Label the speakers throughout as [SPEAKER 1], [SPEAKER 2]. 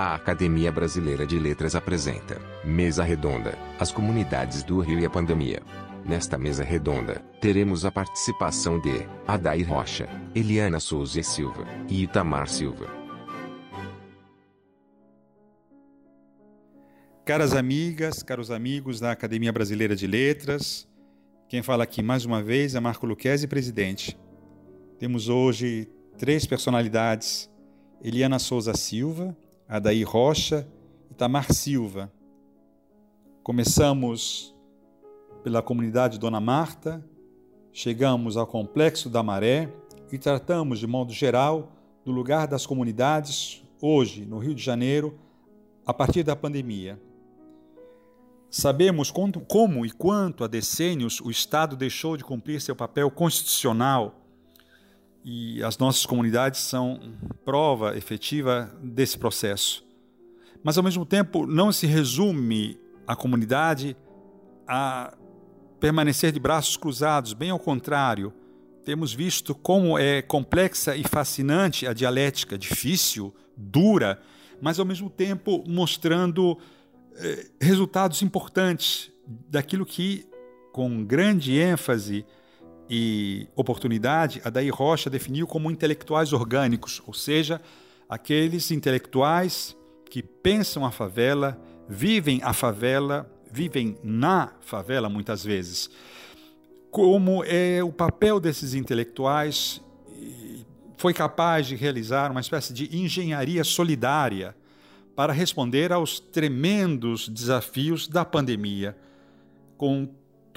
[SPEAKER 1] A Academia Brasileira de Letras apresenta Mesa Redonda: As comunidades do Rio e a pandemia. Nesta mesa redonda, teremos a participação de Adair Rocha, Eliana Souza e Silva e Itamar Silva.
[SPEAKER 2] Caras amigas, caros amigos da Academia Brasileira de Letras, quem fala aqui mais uma vez é Marco Luquezzi, presidente. Temos hoje três personalidades: Eliana Souza Silva, Adair Rocha e Tamar Silva. Começamos pela comunidade Dona Marta, chegamos ao Complexo da Maré e tratamos, de modo geral, do lugar das comunidades hoje no Rio de Janeiro, a partir da pandemia. Sabemos como e quanto há decênios o Estado deixou de cumprir seu papel constitucional e as nossas comunidades são prova efetiva desse processo. Mas, ao mesmo tempo, não se resume a comunidade a permanecer de braços cruzados, bem ao contrário. Temos visto como é complexa e fascinante a dialética, difícil, dura, mas ao mesmo tempo mostrando eh, resultados importantes daquilo que, com grande ênfase, e oportunidade, a Daí Rocha definiu como intelectuais orgânicos, ou seja, aqueles intelectuais que pensam a favela, vivem a favela, vivem na favela muitas vezes. Como é o papel desses intelectuais foi capaz de realizar uma espécie de engenharia solidária para responder aos tremendos desafios da pandemia, com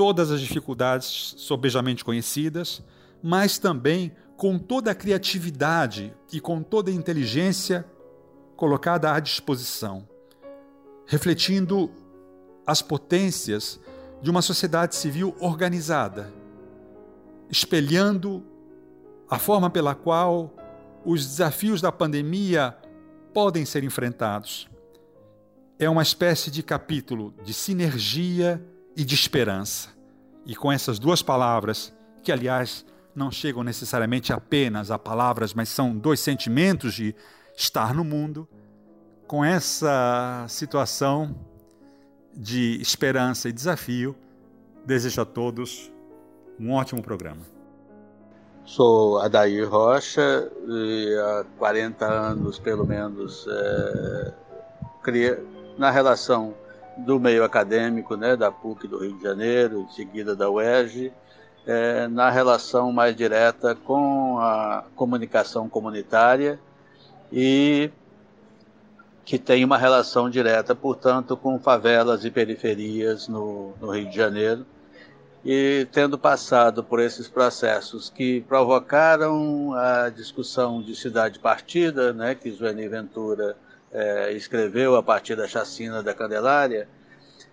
[SPEAKER 2] todas as dificuldades sobejamente conhecidas, mas também com toda a criatividade e com toda a inteligência colocada à disposição, refletindo as potências de uma sociedade civil organizada, espelhando a forma pela qual os desafios da pandemia podem ser enfrentados. É uma espécie de capítulo de sinergia e de esperança. E com essas duas palavras, que aliás não chegam necessariamente apenas a palavras, mas são dois sentimentos de estar no mundo, com essa situação de esperança e desafio, desejo a todos um ótimo programa.
[SPEAKER 3] Sou Adair Rocha e há 40 anos, pelo menos, é, na relação do meio acadêmico, né, da PUC do Rio de Janeiro, em seguida da UERJ, é, na relação mais direta com a comunicação comunitária e que tem uma relação direta, portanto, com favelas e periferias no, no Rio de Janeiro. E tendo passado por esses processos que provocaram a discussão de cidade partida, né, que Zueni Ventura é, escreveu a partir da chacina da Candelária,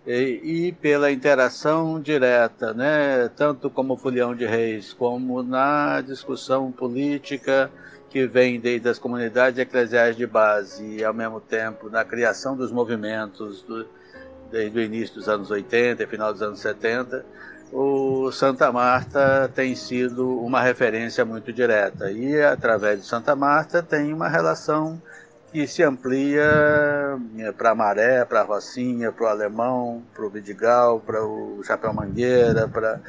[SPEAKER 3] e, e, pela interação direta, né, tanto como Folião de Reis, como na discussão política que vem desde as comunidades eclesiais de base e, ao mesmo tempo, na criação dos movimentos do, desde o início dos anos 80 e final dos anos 70, o Santa Marta tem sido uma referência muito direta. E, através de Santa Marta, tem uma relação que se amplia eh, para Maré, para Rocinha, para o Alemão, para o Vidigal, para o Chapéu Mangueira, para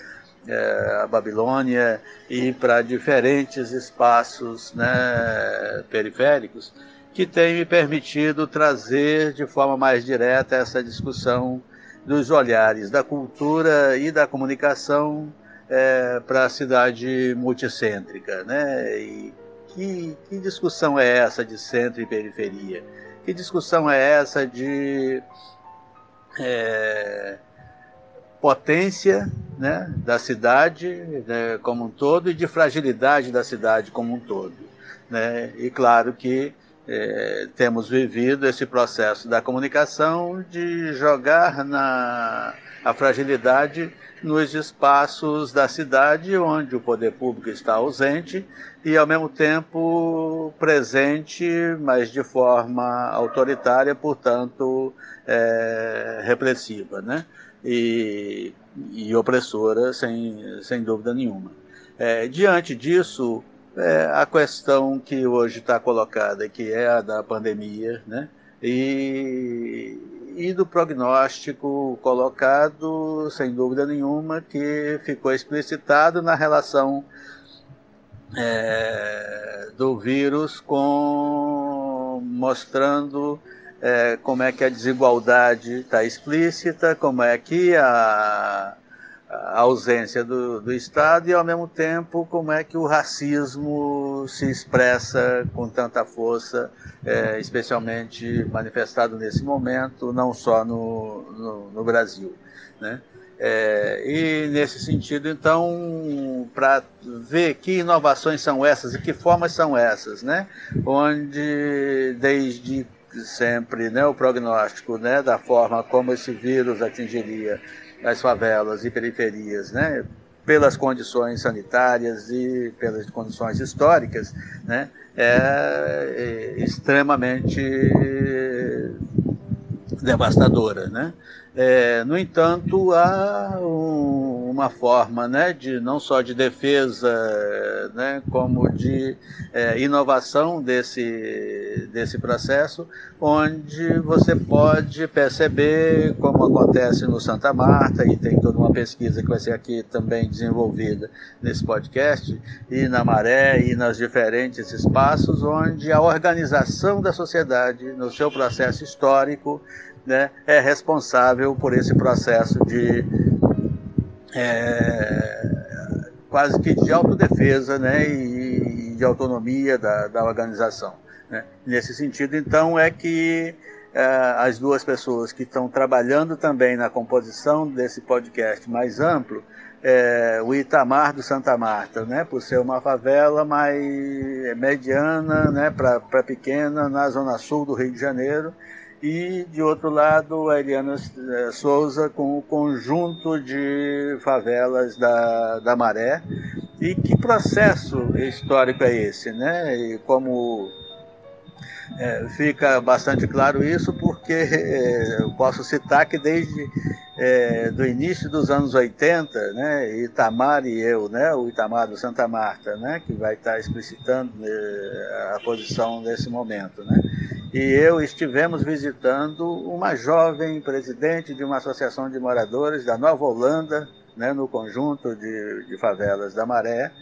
[SPEAKER 3] é, a Babilônia e para diferentes espaços né, periféricos que tem me permitido trazer de forma mais direta essa discussão dos olhares da cultura e da comunicação é, para a cidade multicêntrica, né? E que, que discussão é essa de centro e periferia? Que discussão é essa de é, potência né, da cidade né, como um todo e de fragilidade da cidade como um todo? Né? E claro que é, temos vivido esse processo da comunicação de jogar na a fragilidade nos espaços da cidade onde o poder público está ausente e, ao mesmo tempo, presente, mas de forma autoritária, portanto, é, repressiva né? e, e opressora, sem, sem dúvida nenhuma. É, diante disso, é, a questão que hoje está colocada, que é a da pandemia, né? E, e do prognóstico colocado, sem dúvida nenhuma, que ficou explicitado na relação é, do vírus com mostrando é, como é que a desigualdade está explícita, como é que a, a ausência do, do, Estado e, ao mesmo tempo, como é que o racismo se expressa com tanta força, é, especialmente manifestado nesse momento, não só no, no, no Brasil. Né? É, e, nesse sentido, então, para ver que inovações são essas e que formas são essas, né? onde, desde sempre, né, o prognóstico né, da forma como esse vírus atingiria as favelas e periferias, né, pelas condições sanitárias e pelas condições históricas, né, é, é extremamente devastadora, né? É, no entanto, há um, uma forma né, de não só de defesa, né, como de é, inovação desse, desse processo, onde você pode perceber, como acontece no Santa Marta, e tem toda uma pesquisa que vai ser aqui também desenvolvida nesse podcast, e na Maré, e nas diferentes espaços, onde a organização da sociedade, no seu processo histórico, né, é responsável por esse processo de é, quase que de autodefesa né, e, de autonomia da, da organização. Né. Nesse sentido, então, é que é, as duas pessoas que estão trabalhando também na composição desse podcast mais amplo, é, o Itamar do Santa Marta, né, por ser uma favela mais mediana né, para pequena na zona sul do Rio de Janeiro, e de outro lado a Eliana eh, Souza com o conjunto de favelas da, da Maré. E que processo histórico é esse, né? E como é, fica bastante claro isso porque é, eu posso citar que desde é, do início dos anos 80, né, Itamar e eu, né, o Itamar do Santa Marta, né, que vai estar explicitando a posição nesse momento, né, e eu estivemos visitando uma jovem presidente de uma associação de moradores da Nova Holanda, né, no conjunto de, de favelas da Maré,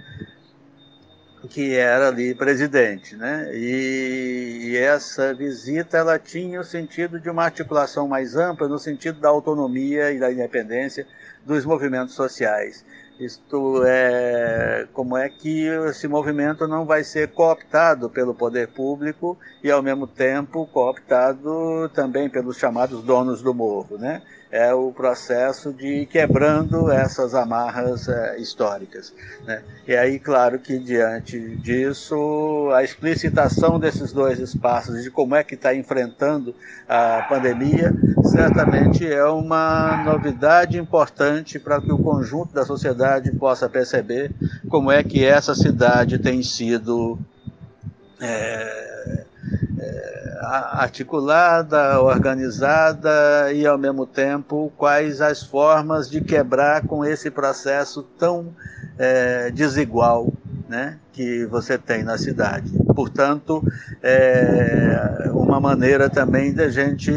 [SPEAKER 3] que era ali presidente, né? E, e, essa visita ela tinha o sentido de uma articulação mais ampla no sentido da autonomia e da independência dos movimentos sociais. Isto é, como é que esse movimento não vai ser cooptado pelo poder público e, ao mesmo tempo, cooptado também pelos chamados donos do morro, né? É o processo de quebrando essas amarras é, históricas. Né? E aí, claro que diante disso, a explicitação desses dois espaços, de como é que está enfrentando a pandemia, certamente é uma novidade importante para que o conjunto da sociedade possa perceber como é que essa cidade tem sido é, articulada, organizada e, ao mesmo tempo, quais as formas de quebrar com esse processo tão é, desigual né, que você tem na cidade. Portanto, é uma maneira também da gente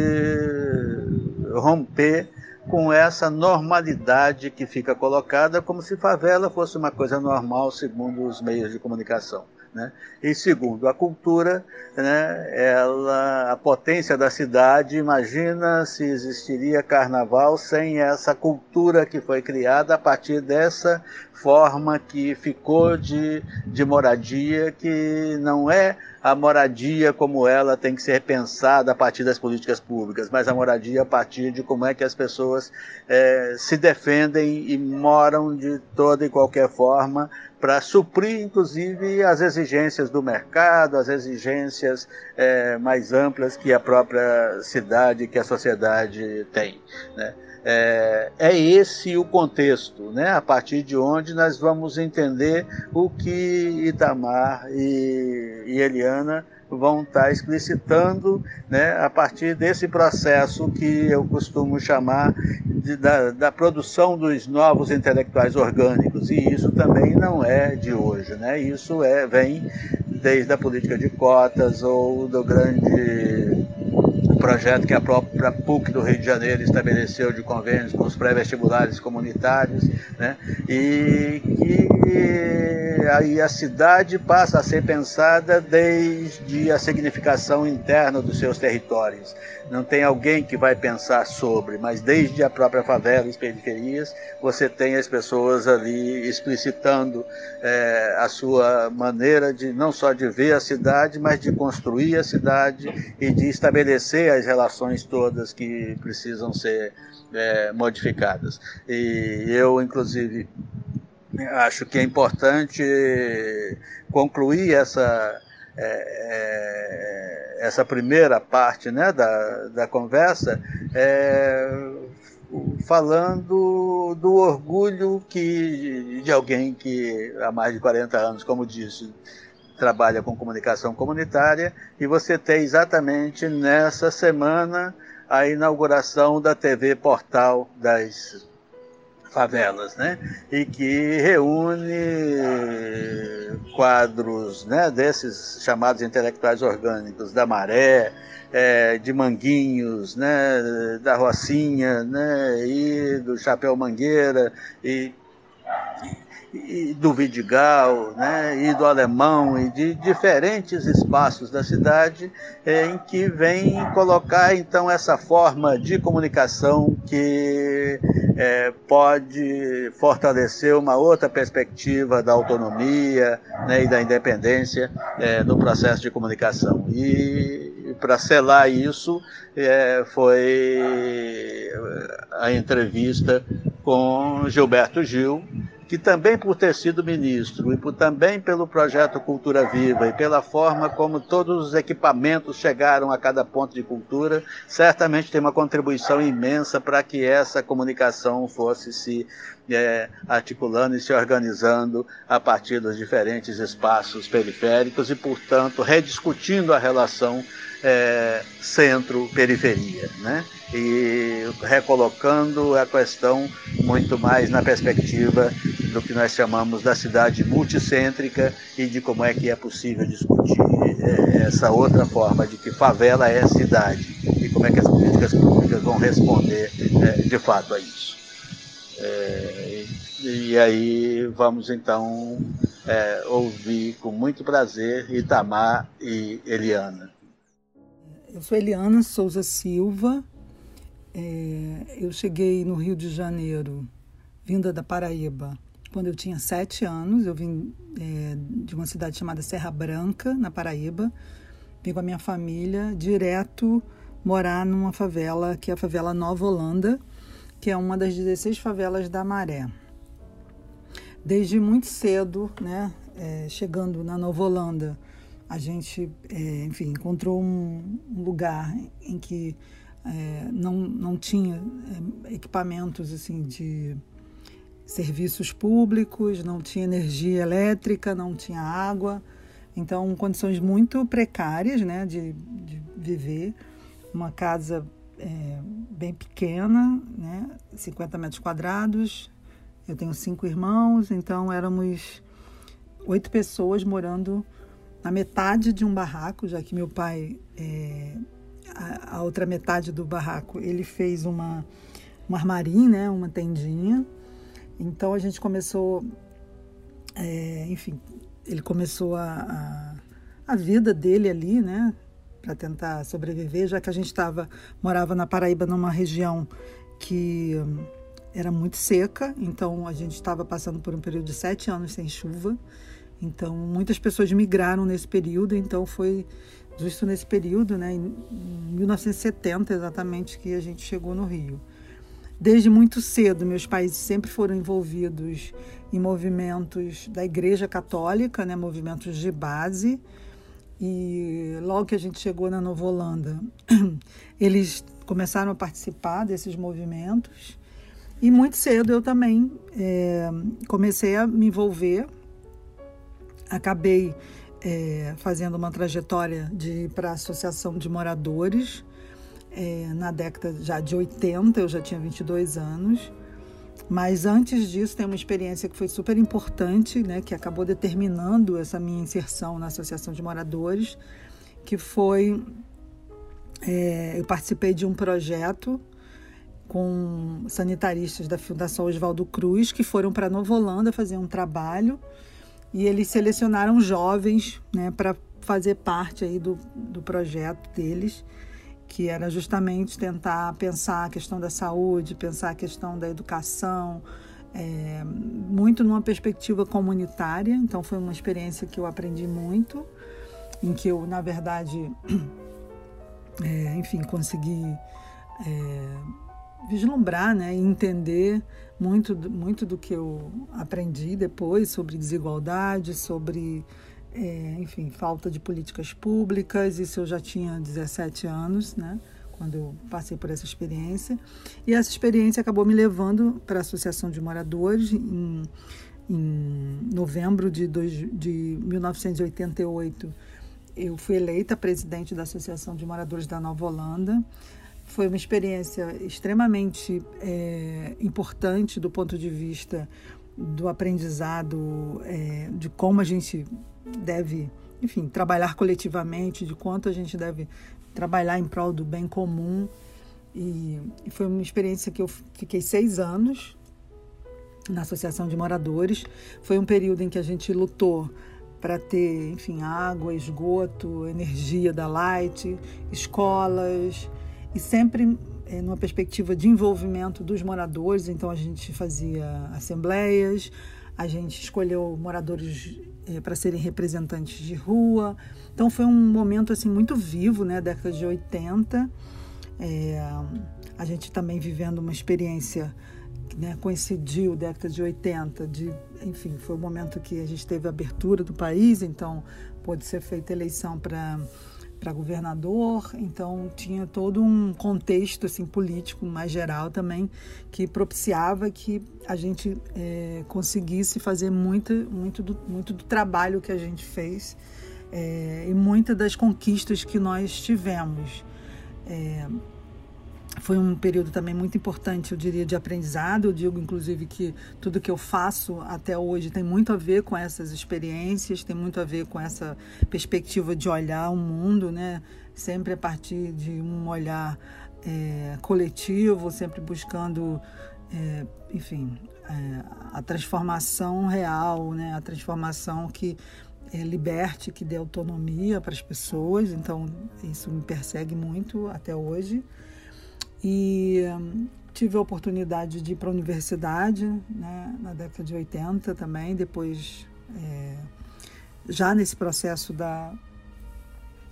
[SPEAKER 3] romper com essa normalidade que fica colocada como se favela fosse uma coisa normal segundo os meios de comunicação. Né? E segundo, a cultura, né, ela, a potência da cidade, imagina se existiria carnaval sem essa cultura que foi criada a partir dessa forma que ficou de, de moradia, que não é a moradia como ela tem que ser pensada a partir das políticas públicas, mas a moradia a partir de como é que as pessoas é, se defendem e moram de toda e qualquer forma para suprir, inclusive, as exigências do mercado, as exigências é, mais amplas que a própria cidade, que a sociedade tem. Né? É, é, esse o contexto, né? a partir de onde nós vamos entender o que Itamar e, e Eliana vão estar explicitando né, a partir desse processo que eu costumo chamar de, da, da, produção dos novos intelectuais orgânicos. E isso também não é de hoje, né? isso é, vem desde a política de cotas ou do grande projeto que a própria PUC do Rio de Janeiro estabeleceu de convênios com os pré-vestibulares comunitários, né? e que aí a cidade passa a ser pensada desde a significação interna dos seus territórios. Não tem alguém que vai pensar sobre, mas desde a própria favela e as periferias, você tem as pessoas ali explicitando é, a sua maneira de não só de ver a cidade, mas de construir a cidade e de estabelecer as relações todas que precisam ser é, modificadas. E eu, inclusive, acho que é importante concluir essa, é, é, essa primeira parte né, da, da conversa é, falando do orgulho que, de alguém que há mais de 40 anos, como disse, trabalha com comunicação comunitária e você tem exatamente nessa semana a inauguração da TV Portal das Favelas, né? E que reúne quadros né, desses chamados intelectuais orgânicos da Maré, é, de Manguinhos, né, da Rocinha, né, e do Chapéu Mangueira, e e do Vidigal, né, e do Alemão, e de diferentes espaços da cidade, é, em que vem colocar então essa forma de comunicação que é, pode fortalecer uma outra perspectiva da autonomia né, e da independência é, no processo de comunicação. E para selar isso é, foi a entrevista com Gilberto Gil, que também por ter sido ministro e por, também pelo projeto Cultura Viva e pela forma como todos os equipamentos chegaram a cada ponto de cultura, certamente tem uma contribuição imensa para que essa comunicação fosse se é, articulando e se organizando a partir dos diferentes espaços periféricos e, portanto, rediscutindo a relação é, centro-periferia, né? e recolocando a questão muito mais na perspectiva do que nós chamamos da cidade multicêntrica e de como é que é possível discutir é, essa outra forma de que favela é cidade e como é que as políticas públicas vão responder é, de fato a isso. É, e aí vamos então ouvir com muito prazer Itamar e Eliana.
[SPEAKER 4] Eu sou Eliana Souza Silva. É, eu cheguei no Rio de Janeiro, vinda da Paraíba, quando eu tinha sete anos. Eu vim é, de uma cidade chamada Serra Branca, na Paraíba. Vim com a minha família direto morar numa favela, que é a favela Nova Holanda, que é uma das 16 favelas da Maré. Desde muito cedo, né, é, chegando na Nova Holanda, a gente, é, enfim, encontrou um, lugar em que é, não, não tinha é, equipamentos assim de serviços públicos, não tinha energia elétrica, não tinha água, então condições muito precárias, né, de, de viver. Uma casa é, bem pequena, né, 50 metros quadrados. Eu tenho cinco irmãos, então éramos oito pessoas morando na metade de um barraco, já que meu pai, é, a, a, outra metade do barraco, ele fez uma, um armarim, né, uma tendinha. Então a gente começou, é, enfim, ele começou a, a, a, vida dele ali, né, para tentar sobreviver, já que a gente estava morava na Paraíba numa região que era muito seca, então a gente estava passando por um período de sete anos sem chuva. Então, muitas pessoas migraram nesse período, então foi justo nesse período, né, em 1970 exatamente, que a gente chegou no Rio. Desde muito cedo, meus pais sempre foram envolvidos em movimentos da Igreja Católica, né, movimentos de base. E logo que a gente chegou na Nova Holanda, eles começaram a participar desses movimentos. E muito cedo eu também é, comecei a me envolver acabei é, fazendo uma trajetória de para a Associação de Moradores é, na década já de 80, eu já tinha 22 anos. Mas antes disso, tem uma experiência que foi super importante, né, que acabou determinando essa minha inserção na Associação de Moradores, que foi é, eu participei de um projeto com sanitaristas da Fundação Oswaldo Cruz que foram para Nova Holanda fazer um trabalho e eles selecionaram jovens né, para fazer parte aí do, do projeto deles, que era justamente tentar pensar a questão da saúde, pensar a questão da educação, é, muito numa perspectiva comunitária. Então foi uma experiência que eu aprendi muito, em que eu, na verdade, é, enfim, consegui é, vislumbrar né, e entender muito, muito do que eu aprendi depois sobre desigualdade, sobre, é, enfim, falta de políticas públicas. Isso eu já tinha 17 anos, né? Quando eu passei por essa experiência. E essa experiência acabou me levando para a Associação de Moradores em, em novembro de, dois, de 1988 eu fui eleita presidente da Associação de Moradores da Nova Holanda. Foi uma experiência extremamente é, importante do ponto de vista do aprendizado, é, de como a gente deve, enfim, trabalhar coletivamente, de quanto a gente deve trabalhar em prol do bem comum. E, e foi uma experiência que eu fiquei seis anos na Associação de Moradores. Foi um período em que a gente lutou para ter, enfim, água, esgoto, energia da Light, escolas e sempre é, numa perspectiva de envolvimento dos moradores. Então a gente fazia assembleias, a gente escolheu moradores é, para serem representantes de rua. Então foi um momento assim muito vivo, né, década de 80. É, a gente também vivendo uma experiência né, coincidiu década de 80, de, enfim, foi o momento que a gente teve a abertura do país, então pôde ser feita eleição para para governador, então tinha todo um contexto assim político mais geral também que propiciava que a gente é, conseguisse fazer muito muito do, muito do trabalho que a gente fez é, e muitas das conquistas que nós tivemos. É, foi um período também muito importante, eu diria, de aprendizado. Eu digo, inclusive, que tudo que eu faço até hoje tem muito a ver com essas experiências, tem muito a ver com essa perspectiva de olhar o mundo, né? Sempre a partir de um olhar é, coletivo, sempre buscando, é, enfim, é, a transformação real, né? A transformação que é, liberte, que dê autonomia para as pessoas. Então, isso me persegue muito até hoje. E hum, tive a oportunidade de ir para a universidade né, na década de 80 também, depois é, já nesse processo da,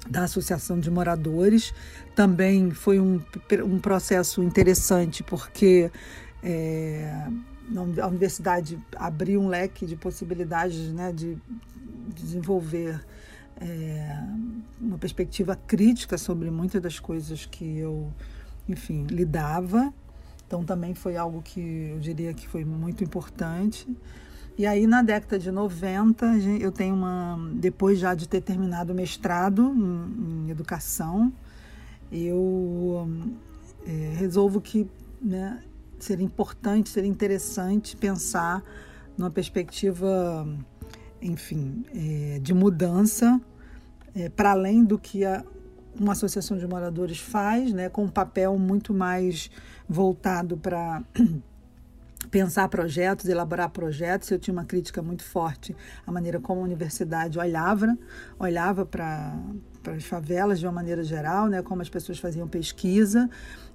[SPEAKER 4] da Associação de Moradores. Também foi um, um processo interessante, porque é, a universidade abriu um leque de possibilidades né, de desenvolver é, uma perspectiva crítica sobre muitas das coisas que eu enfim, lidava. Então também foi algo que eu diria que foi muito importante. E aí na década de 90, eu tenho uma depois já de ter terminado o mestrado em, em educação, eu é, resolvo que né, seria importante, seria interessante pensar numa perspectiva, enfim, é, de mudança é, para além do que a, uma associação de moradores faz, né, com um papel muito mais voltado para pensar projetos, elaborar projetos. Eu tinha uma crítica muito forte à maneira como a universidade olhava, olhava para para as favelas de uma maneira geral, né, como as pessoas faziam pesquisa.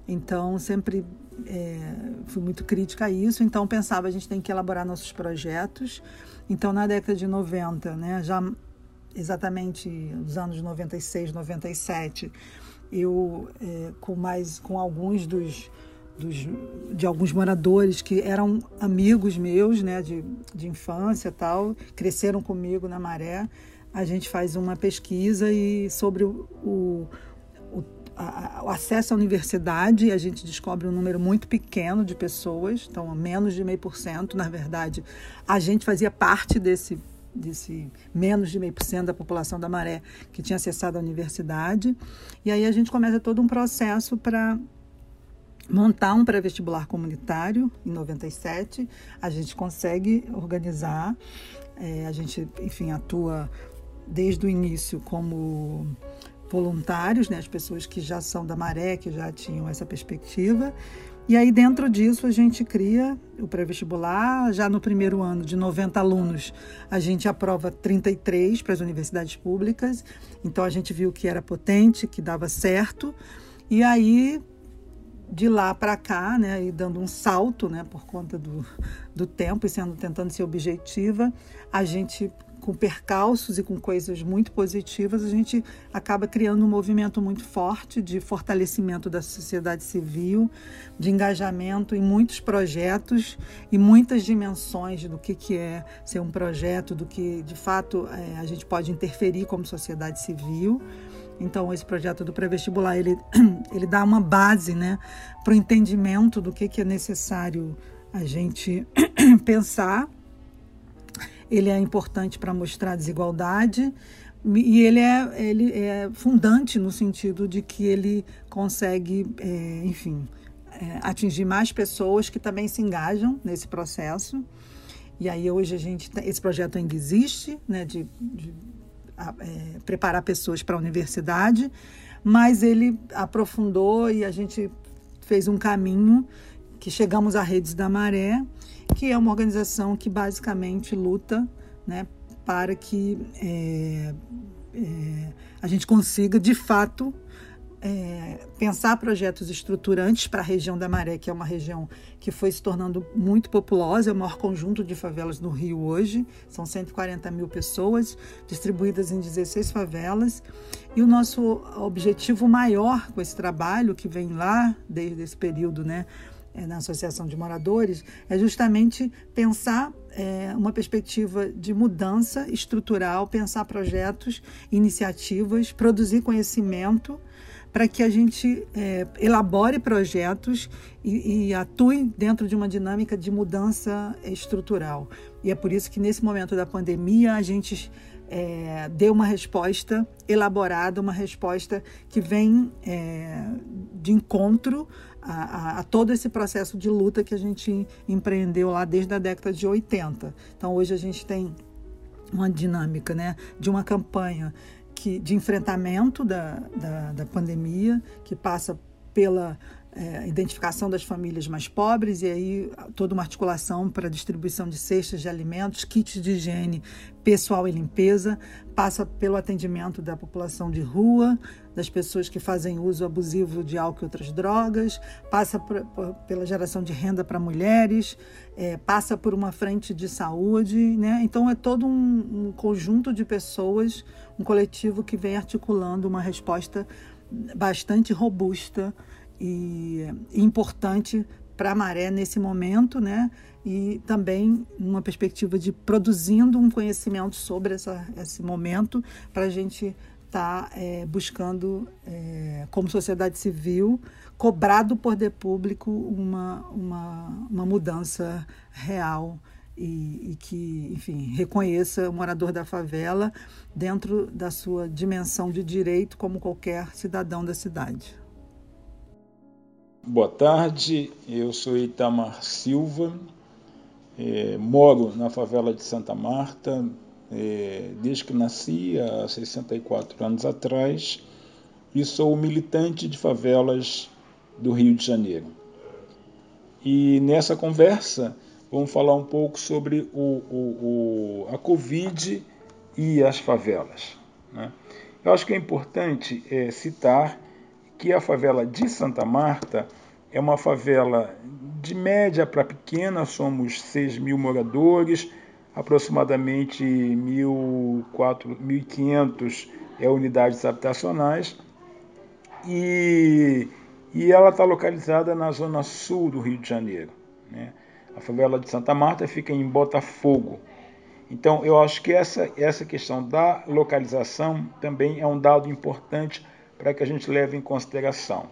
[SPEAKER 4] Então, sempre é, fui muito crítica a isso. Então, pensava, a gente tem que elaborar nossos projetos. Então, na década de 90, né, já exatamente nos anos 96, 97, eu é, com mais com alguns dos, dos, de alguns moradores que eram amigos meus, né, de, de infância tal, cresceram comigo na Maré, a gente faz uma pesquisa e sobre o, o, o, acesso à universidade, a gente descobre um número muito pequeno de pessoas, então menos de meio por cento, na verdade, a gente fazia parte desse desse menos de meio por cento da população da Maré que tinha acessado a universidade. E aí a gente começa todo um processo para montar um pré-vestibular comunitário em 97. A gente consegue organizar, é, a gente, enfim, atua desde o início como voluntários, né, as pessoas que já são da Maré, que já tinham essa perspectiva. E aí, dentro disso, a gente cria o pré-vestibular. Já no primeiro ano, de 90 alunos, a gente aprova 33 para as universidades públicas. Então, a gente viu que era potente, que dava certo. E aí, de lá para cá, né, e dando um salto, né, por conta do, do tempo e sendo tentando ser objetiva, a gente com percalços e com coisas muito positivas, a gente acaba criando um movimento muito forte de fortalecimento da sociedade civil, de engajamento em muitos projetos e muitas dimensões do que, que é ser um projeto, do que de fato é, a gente pode interferir como sociedade civil. Então, esse projeto do pré-vestibular, ele, ele dá uma base né, para o entendimento do que, que é necessário a gente pensar ele é importante para mostrar a desigualdade e ele é, ele é fundante no sentido de que ele consegue, é, enfim, é, atingir mais pessoas que também se engajam nesse processo. E aí hoje a gente esse projeto ainda existe, né, de, de é, preparar pessoas para a universidade, mas ele aprofundou e a gente fez um caminho que chegamos à Redes da Maré que é uma organização que basicamente luta né, para que é, é, a gente consiga, de fato, é, pensar projetos estruturantes para a região da Maré, que é uma região que foi se tornando muito populosa, é o maior conjunto de favelas no Rio hoje, são 140 mil pessoas distribuídas em 16 favelas. E o nosso objetivo maior com esse trabalho, que vem lá desde esse período, né, é, na Associação de Moradores, é justamente pensar é, uma perspectiva de mudança estrutural, pensar projetos, iniciativas, produzir conhecimento para que a gente é, elabore projetos e, e, atue dentro de uma dinâmica de mudança estrutural. E é por isso que nesse momento da pandemia a gente é, deu uma resposta elaborada, uma resposta que vem é, de encontro a, a, todo esse processo de luta que a gente empreendeu lá desde a década de 80. Então hoje a gente tem uma dinâmica né, de uma campanha que, de enfrentamento da, da, da pandemia, que passa pela é, identificação das famílias mais pobres e aí toda uma articulação para distribuição de cestas de alimentos, kits de higiene pessoal e limpeza, passa pelo atendimento da população de rua, das pessoas que fazem uso abusivo de álcool e outras drogas, passa por, por, pela geração de renda para mulheres, é, passa por uma frente de saúde, né? Então é todo um, um conjunto de pessoas, um coletivo que vem articulando uma resposta bastante robusta e, importante para a maré nesse momento, né? E também numa perspectiva de produzindo um conhecimento sobre essa, esse momento para a gente estar tá, é, buscando, é, como sociedade civil, cobrar do poder público uma, uma, uma mudança real e, e, que, enfim, reconheça o morador da favela dentro da sua dimensão de direito como qualquer cidadão da cidade.
[SPEAKER 3] Boa tarde, eu sou Itamar Silva, é, moro na favela de Santa Marta é, desde que nasci, há 64 anos atrás, e sou militante de favelas do Rio de Janeiro. E nessa conversa vamos falar um pouco sobre o, o, o a Covid e as favelas. Né? Eu acho que é importante é, citar que a favela de Santa Marta é uma favela de média para pequena, somos 6 mil moradores, aproximadamente 1.500 é, unidades habitacionais, e, e ela está localizada na zona sul do Rio de Janeiro. Né? A favela de Santa Marta fica em Botafogo. Então, eu acho que essa, essa questão da localização também é um dado importante para que a gente leve em consideração.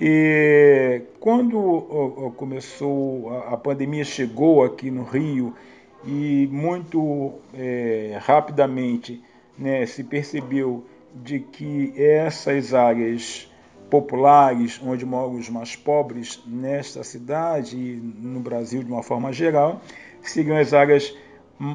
[SPEAKER 3] E quando começou a pandemia chegou aqui no Rio e muito é, rapidamente né, se percebeu de que essas áreas populares, onde moram os mais pobres nesta cidade e no Brasil de uma forma geral, seriam as áreas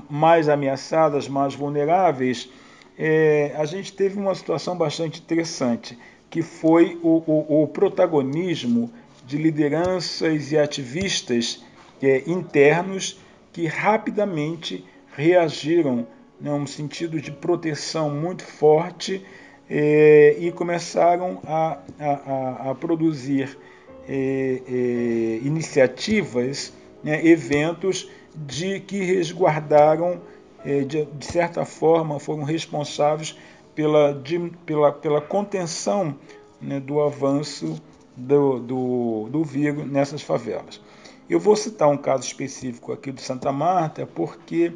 [SPEAKER 3] mais ameaçadas, mais vulneráveis é, a gente teve uma situação bastante interessante, que foi o, o, o protagonismo de lideranças e ativistas é, internos que rapidamente reagiram né, sentido de proteção muito forte é, e começaram a, a, a produzir é, é, iniciativas, né, eventos de que resguardaram, de, de, certa forma, foram responsáveis pela, de, pela, pela contenção né, do avanço do, do, do vírus nessas favelas. Eu vou citar um caso específico aqui do Santa Marta, porque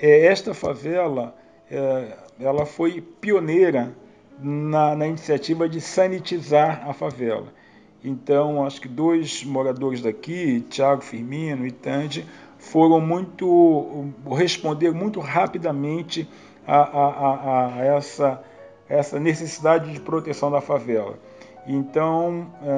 [SPEAKER 3] é, esta favela é, ela foi pioneira na, na, iniciativa de sanitizar a favela. Então, acho que dois moradores daqui, Tiago Firmino e Tandy, foram muito responder muito rapidamente a, a, a, a essa, essa necessidade de proteção da favela. Então, é,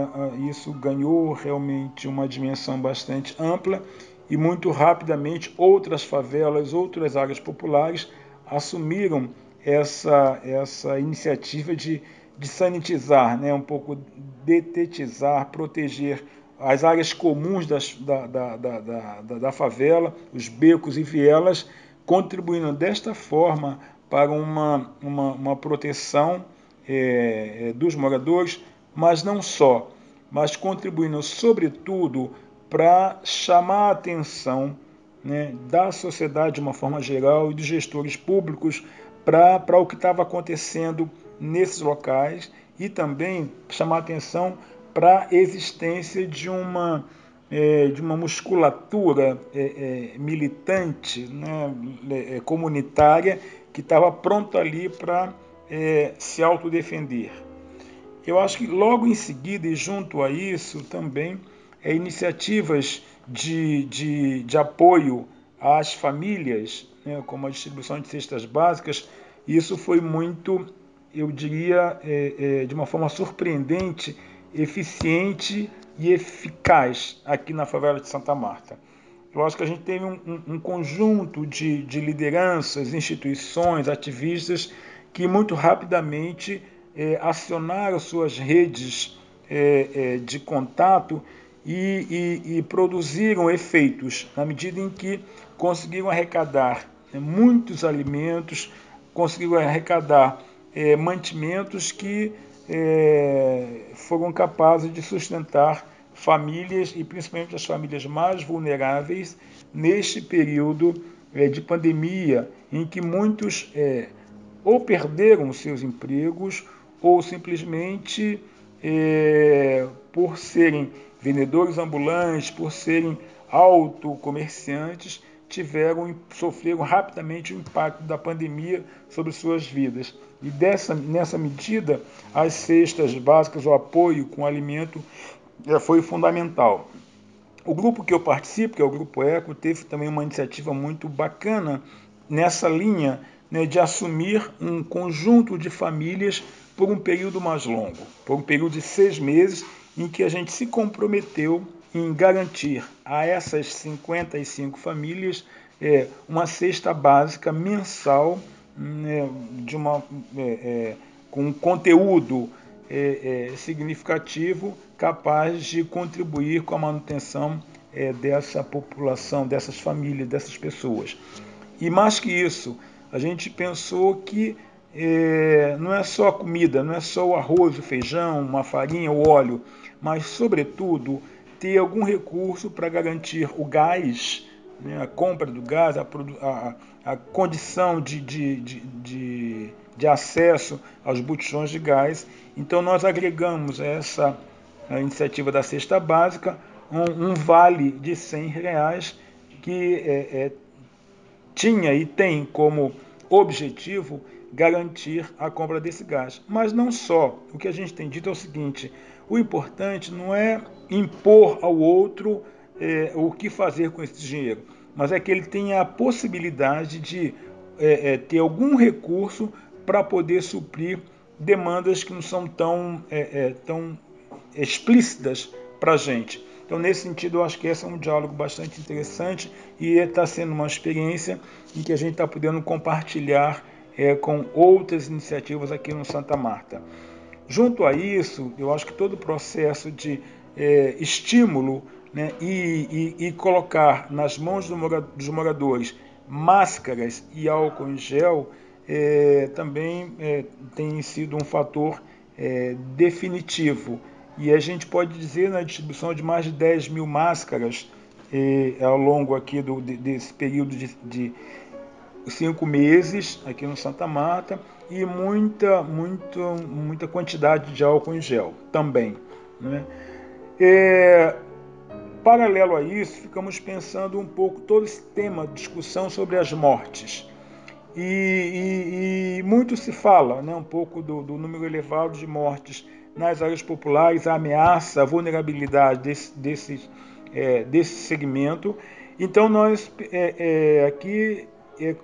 [SPEAKER 3] é, isso ganhou realmente uma dimensão bastante ampla e muito rapidamente outras favelas, outras áreas populares assumiram essa, essa iniciativa de, de sanitizar, né, um pouco detetizar, proteger as áreas comuns das, da, da, da, da, da favela, os becos e vielas, contribuindo desta forma para uma, uma, uma proteção é, dos moradores, mas não só, mas contribuindo sobretudo para chamar a atenção né, da sociedade de uma forma geral e dos gestores públicos para o que estava acontecendo nesses locais e também chamar a atenção para a existência de uma, é, de uma musculatura é, é, militante, né, é, comunitária, que estava pronta ali para é, se autodefender. Eu acho que logo em seguida, e junto a isso também, é, iniciativas de, de, de apoio às famílias, né, como a distribuição de cestas básicas, isso foi muito, eu diria, é, é, de uma forma surpreendente, eficiente e eficaz aqui na favela de Santa Marta. Eu acho que a gente teve um, um, um conjunto de, de lideranças, instituições, ativistas que muito rapidamente é, acionaram suas redes é, é, de contato e, e, e, produziram efeitos na medida em que conseguiram arrecadar né, muitos alimentos, conseguiram arrecadar mantimentos que é, foram capazes de sustentar famílias e principalmente as famílias mais vulneráveis neste período é, de pandemia em que muitos é, ou perderam seus empregos ou simplesmente é, por serem vendedores ambulantes, por serem autocomerciantes, tiveram sofreram rapidamente o impacto da pandemia sobre suas vidas. E dessa, nessa medida, as cestas básicas, o apoio com alimento é, foi fundamental. O grupo que eu participo, que é o Grupo Eco, teve também uma iniciativa muito bacana nessa linha né, de assumir um conjunto de famílias por um período mais longo, por um período de seis meses, em que a gente se comprometeu em garantir a essas 55 famílias é, uma cesta básica mensal né, de uma, é, é, com um conteúdo é, é, significativo capaz de contribuir com a manutenção é, dessa população, dessas famílias, dessas pessoas. E mais que isso, a gente pensou que é, não é só a comida, não é só o arroz, o feijão, uma farinha, o óleo, mas, sobretudo, ter algum recurso para garantir o gás, né, a compra do gás, a, a, a condição de, de, de, de, de acesso aos botijões de gás. Então, nós agregamos essa iniciativa da cesta básica um, um vale de 100 reais que é, é, tinha e tem como objetivo garantir a compra desse gás. Mas não só. O que a gente tem dito é o seguinte: o importante não é impor ao outro é, o que fazer com esse dinheiro, mas é que ele tenha a possibilidade de é, é, ter algum recurso para poder suprir demandas que não são tão, é, é, tão explícitas para a gente. Então, nesse sentido, eu acho que esse é um diálogo bastante interessante e está sendo uma experiência em que a gente está podendo compartilhar é, com outras iniciativas aqui no Santa Marta. Junto a isso, eu acho que todo o processo de é, estímulo né, e, e, e, colocar nas mãos do mora, dos moradores máscaras e álcool em gel é, também é, tem sido um fator é, definitivo. E a gente pode dizer na distribuição de mais de 10 mil máscaras é, ao longo aqui do, desse período de, de cinco meses aqui no Santa Marta e muita, muito, muita quantidade de álcool em gel também. Né? É, paralelo a isso, ficamos pensando um pouco todo esse tema discussão sobre as mortes. E, e, e muito se fala né, um pouco do, do, número elevado de mortes nas áreas populares, a ameaça, a vulnerabilidade desse, desse, é, desse segmento. Então, nós é, é, aqui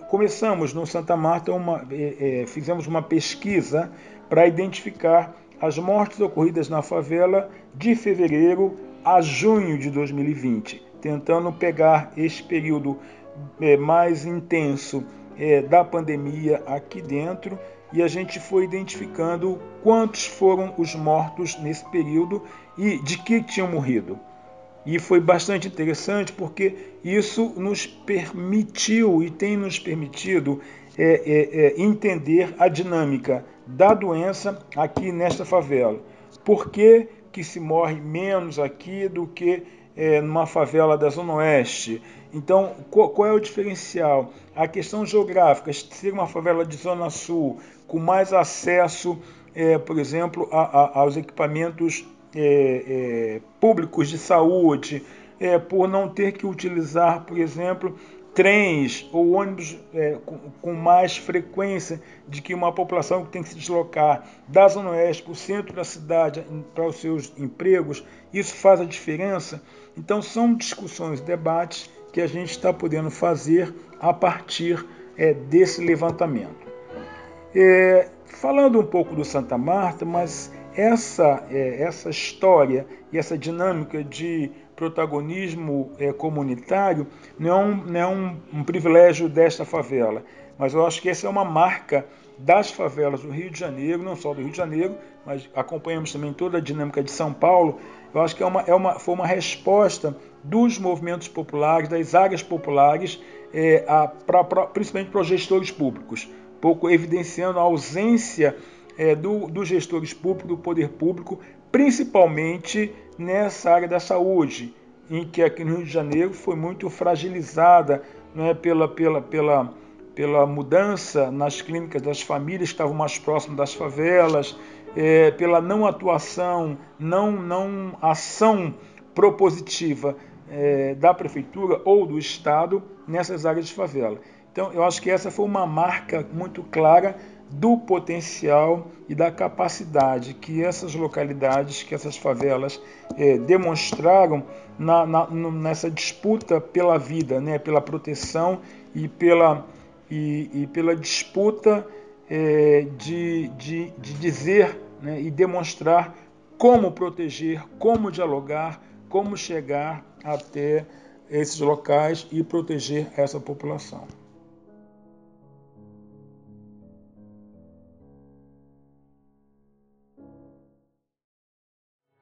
[SPEAKER 3] começamos no Santa Marta, uma, é, é, fizemos uma pesquisa para identificar as mortes ocorridas na favela de fevereiro a junho de 2020, tentando pegar esse período mais intenso da pandemia aqui dentro e a gente foi identificando quantos foram os mortos nesse período e de que tinham morrido. E foi bastante interessante porque isso nos permitiu e tem nos permitido é, é, é, entender a dinâmica da doença aqui nesta favela. Por que, que se morre menos aqui do que é, numa favela da Zona Oeste? Então, qual, qual, é o diferencial? A questão geográfica, ser uma favela de Zona Sul, com mais acesso, é, por exemplo, a, a, aos equipamentos é, é, públicos de saúde, é, por não ter que utilizar, por exemplo, trens ou ônibus é, com, com, mais frequência de que uma população que tem que se deslocar da Zona Oeste para o centro da cidade para os seus empregos, isso faz a diferença. Então, são discussões, debates que a gente está podendo fazer a partir é, desse levantamento. É, falando um pouco do Santa Marta, mas essa, é, essa história e essa dinâmica de protagonismo é, comunitário não é, um, não é um, um, privilégio desta favela, mas eu acho que essa é uma marca das favelas do Rio de Janeiro, não só do Rio de Janeiro, mas acompanhamos também toda a dinâmica de São Paulo. Eu acho que é uma, é uma, foi uma resposta dos movimentos populares, das áreas populares, é, a, pra, pra, principalmente para os gestores públicos, pouco evidenciando a ausência é, do, dos gestores públicos, do poder público, principalmente nessa área da saúde, em que aqui no Rio de Janeiro foi muito fragilizada né, pela, pela, pela, pela mudança nas clínicas das famílias que estavam mais próximas das favelas, é, pela não atuação, não, não ação propositiva é, da prefeitura ou do Estado nessas áreas de favela. Então, eu acho que essa foi uma marca muito clara do potencial e da capacidade que essas localidades, que essas favelas é, demonstraram na, na, nessa disputa pela vida, né, pela proteção e pela, e, e pela disputa é, de, de, de dizer né, e demonstrar como proteger, como dialogar, como chegar até esses locais e proteger essa população.